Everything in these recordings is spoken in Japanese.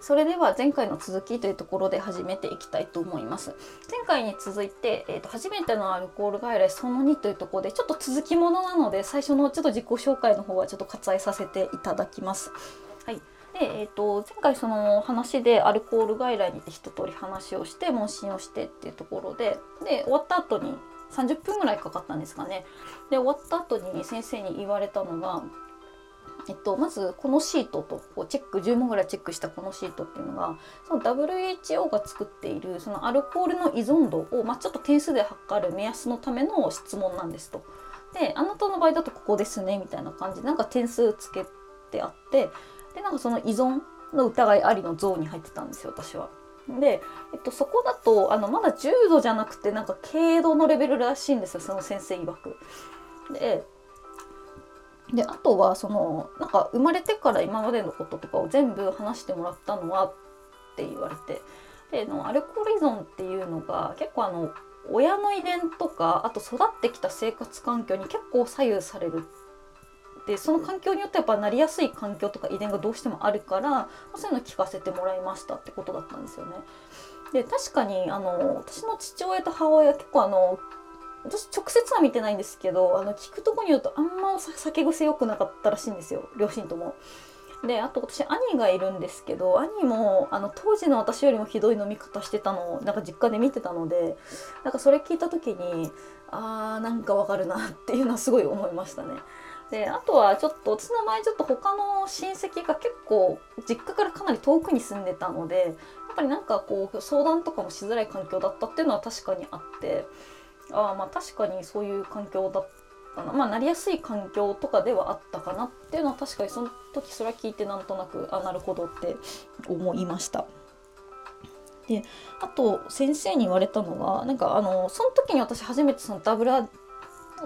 それでは前回の続きというところで始めていきたいと思います。前回に続いて、えーと、初めてのアルコール外来その2というところでちょっと続きものなので最初のちょっと自己紹介の方はちょっと割愛させていただきます。はい、で、えーと、前回その話でアルコール外来にて一通り話をして問診をしてっていうところでで終わった後に30分ぐらいかかったんですかね。で終わった後に先生に言われたのがえっと、まずこのシートとこうチェック10問ぐらいチェックしたこのシートっていうのがその WHO が作っているそのアルコールの依存度を、まあ、ちょっと点数で測る目安のための質問なんですと。であなたの場合だとここですねみたいな感じでなんか点数つけてあってでなんかその依存の疑いありのゾーンに入ってたんですよ私は。で、えっと、そこだとあのまだ重度じゃなくてなんか軽度のレベルらしいんですよその先生曰く。でであとはそのなんか生まれてから今までのこととかを全部話してもらったのはって言われてでのアルコール依存っていうのが結構あの親の遺伝とかあと育ってきた生活環境に結構左右されるでその環境によってやっぱなりやすい環境とか遺伝がどうしてもあるからそういうの聞かせてもらいましたってことだったんですよね。で確かにあの私の父親と母親結構あの私直接は見てないんですけどあの聞くとこによるとあんま酒癖良くなかったらしいんですよ両親とも。であと私兄がいるんですけど兄もあの当時の私よりもひどい飲み方してたのをなんか実家で見てたのでなんかそれ聞いた時にあーなんかわかるなっていうのはすごい思いましたね。であとはちょっと私の場合ちょっと他の親戚が結構実家からかなり遠くに住んでたのでやっぱりなんかこう相談とかもしづらい環境だったっていうのは確かにあってあまあ確かにそういう環境だったな。まあなりやすい環境とかではあったかなっていうのは確かにその時それは聞いてなんとなくあなるほどって思いました。であと先生に言われたのがなんかあのその時に私初めてそのダブル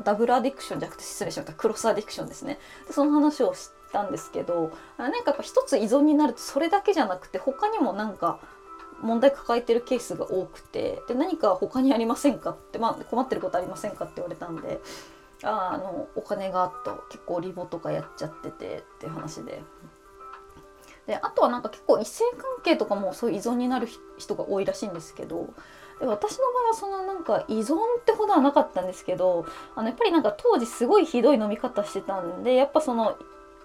ダブルアディクションじゃなくて失礼しました。クロスアディクションですね。でその話をしたんですけどなんかやっぱ一つ依存になるとそれだけじゃなくて他にもなんか問題抱えてるケースが多くてで何か他にありませんかって、まあ、困ってることありませんかって言われたんでああのお金があと結構リボとかやっちゃっててっていう話で。であとはなんか結構異性関係とかもそういう依存になる人が多いらしいんですけどで私の場合はそのなんか依存ってほどはなかったんですけどあのやっぱりなんか当時すごいひどい飲み方してたんでやっぱその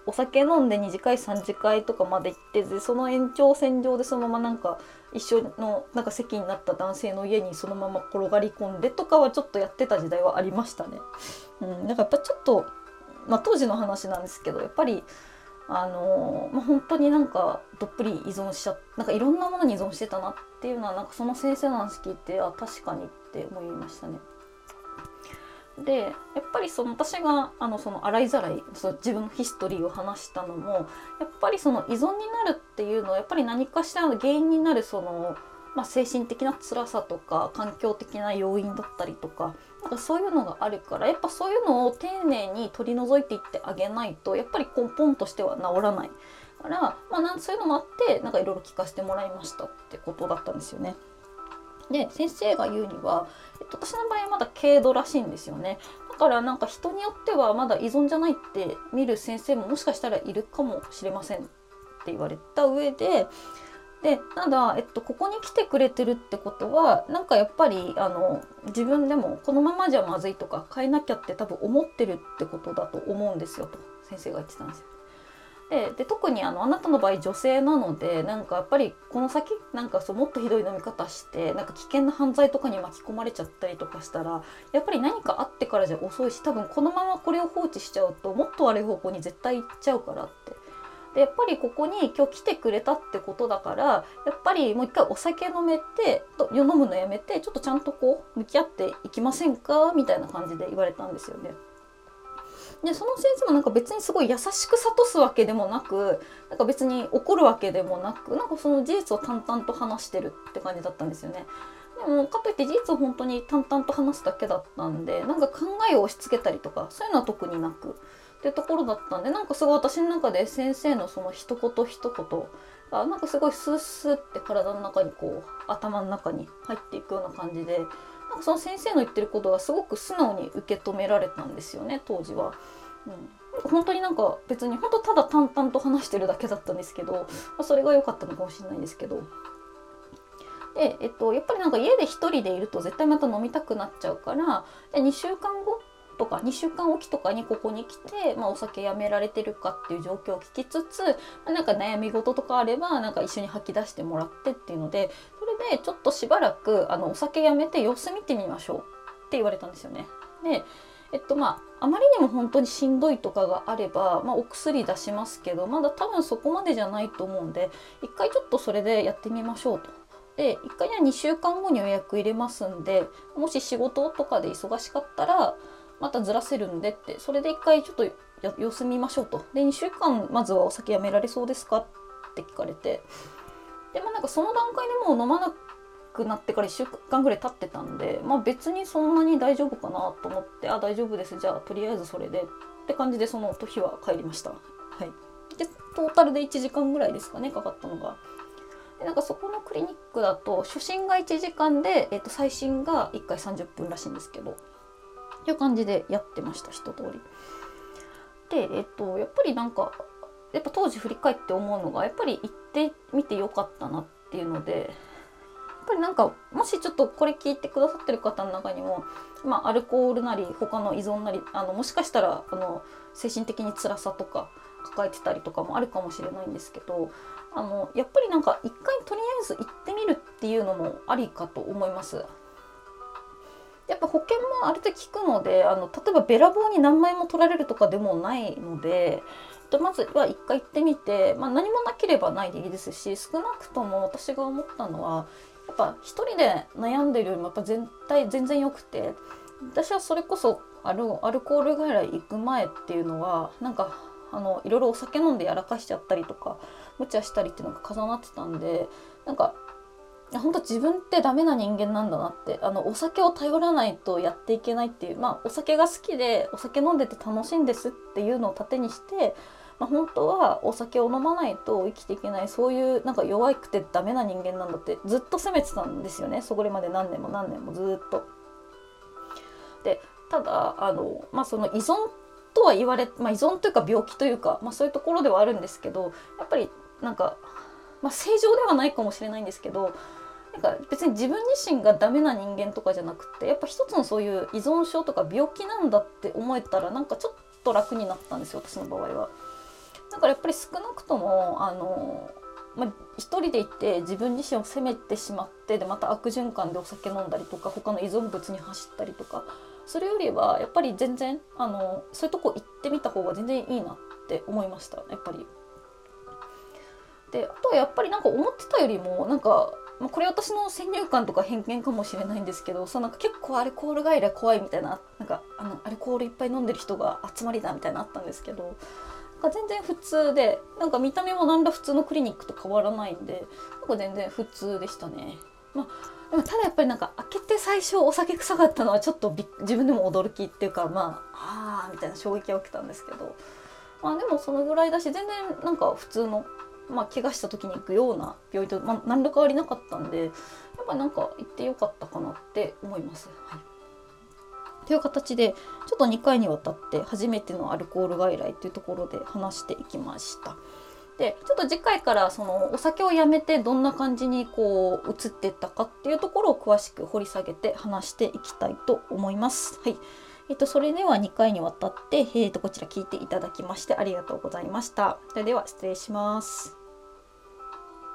お酒飲んで2次会3次会とかまで行ってでその延長線上でそのままなんか一緒のなんか席になった男性の家にそのまま転がり込んでとかはちょっとやってた時代はありましたね。うん、なんかやっぱちょっと、まあ、当時の話なんですけどやっぱりあのー、まあ、本当になんかどっぷり依存しちゃなんかいろんなものに依存してたなっていうのはなんかその先生の話聞いてあ確かにって思いましたね。でやっぱりその私があのその洗いざらいその自分のヒストリーを話したのもやっぱりその依存になるっていうのはやっぱり何かしらの原因になるその、まあ、精神的な辛さとか環境的な要因だったりとかなんかそういうのがあるからやっぱそういうのを丁寧に取り除いていってあげないとやっぱり根本としては治らないから、まあ、なんそういうのもあってなんかいろいろ聞かせてもらいましたってことだったんですよね。で先生が言うには、えっと、私の場合はまだ軽度らしいんですよねだからなんか人によってはまだ依存じゃないって見る先生ももしかしたらいるかもしれませんって言われた上ででただ、えっと、ここに来てくれてるってことはなんかやっぱりあの自分でもこのままじゃまずいとか変えなきゃって多分思ってるってことだと思うんですよと先生が言ってたんですよ。でで特にあのあなたの場合女性なのでなんかやっぱりこの先なんかそうもっとひどい飲み方してなんか危険な犯罪とかに巻き込まれちゃったりとかしたらやっぱり何かあってからじゃ遅いし多分このままこれを放置しちゃうともっと悪い方向に絶対行っちゃうからって。でやっぱりここに今日来てくれたってことだからやっぱりもう一回お酒飲めて飲むのやめてちょっとちゃんとこう向き合っていきませんか？みたいな感じで言われたんですよね。でその先生もなんか別にすごい優しく諭すわけでもなくなんか別に怒るわけでもなくなんかその事実を淡々と話してるって感じだったんですよね。でもかといって事実を本当に淡々と話すだけだったんでなんか考えを押し付けたりとかそういうのは特になくってところだったんでなんかすごい私の中で先生のその一言一言がなんかすごいスースーって体の中にこう頭の中に入っていくような感じでなんかその先生の言ってることがすごく素直に受け止められたんですよね当時は。うん、本当になんか別に本当ただ淡々と話してるだけだったんですけど、まあ、それが良かったのかもしれないんですけどで、えっと、やっぱりなんか家で1人でいると絶対また飲みたくなっちゃうからで2週間後とか2週間おきとかにここに来て、まあ、お酒やめられてるかっていう状況を聞きつつ、まあ、なんか悩み事とかあればなんか一緒に吐き出してもらってっていうのでそれでちょっとしばらくあのお酒やめて様子見てみましょうって言われたんですよね。でえっとまあ、あまりにも本当にしんどいとかがあれば、まあ、お薬出しますけどまだ多分そこまでじゃないと思うんで一回ちょっとそれでやってみましょうと。で1回には2週間後に予約入れますんでもし仕事とかで忙しかったらまたずらせるんでってそれで1回ちょっと様子見ましょうと。で2週間まずはお酒やめられそうですかって聞かれて。でもなんかその段階でもう飲まなくなってから1週間ぐらい経ってたんでまあ別にそんなに大丈夫かなと思ってあ大丈夫です。じゃあとりあえずそれで。って感じでその日は帰りました。はい。でトータルで1時間ぐらいですかねかかったのが。でなんかそこのクリニックだと初診が1時間で、えー、と最新が1回30分らしいんですけど。いう感じでやってました一通り。でえっとやっぱりなんかやっぱ当時振り返って思うのがやっぱり行ってみてよかったなっていうのでやっぱりなんかもしちょっとこれ聞いてくださってる方の中にも、まあ、アルコールなり他の依存なりあのもしかしたらあの精神的に辛さとか抱えてたりとかもあるかもしれないんですけどあのやっぱりなんか一回とりあえず行ってみるっていうのもありかと思います。やっぱ保険もある程度効くのであの例えばべらぼうに何枚も取られるとかでもないのでまずは一回行ってみて、まあ、何もなければないでいいですし少なくとも私が思ったのはやっぱ一人で悩んでるよりもやっぱ全体全然良くて私はそれこそアルアルコール外来行く前っていうのはなんかあのいろいろお酒飲んでやらかしちゃったりとか無茶したりっていうのが重なってたんでなんか本当自分ってダメな人間なんだなってあのお酒を頼らないとやっていけないっていうまあお酒が好きでお酒飲んでて楽しいんですっていうのを盾にして、まあ、本当はお酒を飲まないと生きていけないそういうなんか弱くてダメな人間なんだってずっと責めてたんですよねそこまで何年も何年もずっと。でただあの、まあ、その依存とは言われ、まあ、依存というか病気というか、まあ、そういうところではあるんですけどやっぱりなんか、まあ、正常ではないかもしれないんですけどなんか別に自分自身がダメな人間とかじゃなくてやっぱ一つのそういう依存症とか病気なんだって思えたらなんかちょっと楽になったんですよ私の場合は。だからやっぱり少なくともあのまあ、一人で行って自分自身を責めてしまってでまた悪循環でお酒飲んだりとか他の依存物に走ったりとかそれよりはやっぱり全然あのそういうとこ行ってみた方が全然いいなって思いましたやっぱり。であとはやっぱりなんか思ってたよりもなんか、まあ、これ私の先入観とか偏見かもしれないんですけどそうなんか結構アルコール外来怖いみたいななんかあのアルコールいっぱい飲んでる人が集まりだみたいなあったんですけどなんか全然普通でなんか見た目もなんら普通のクリニックと変わらないんでなんか全然普通でしたね。まあでもただやっぱりなんか開けて最初お酒臭かったのはちょっと自分でも驚きっていうかまあああみたいな衝撃が起きたんですけどまあでもそのぐらいだし全然なんか普通のまあ怪我した時に行くような病院と、まあ、何ら変わりなかったんでやっぱなんか行ってよかったかなって思います。はいという形でちょっと2回にわたって初めてのアルコール外来というところで話していきました。でちょっと次回からそのお酒をやめてどんな感じにこう移っていったかっていうところを詳しく掘り下げて話していきたいと思います。はいえっと、それでは2回にわたって、えっと、こちら聞いていただきましてありがとうございました。それでは失礼します。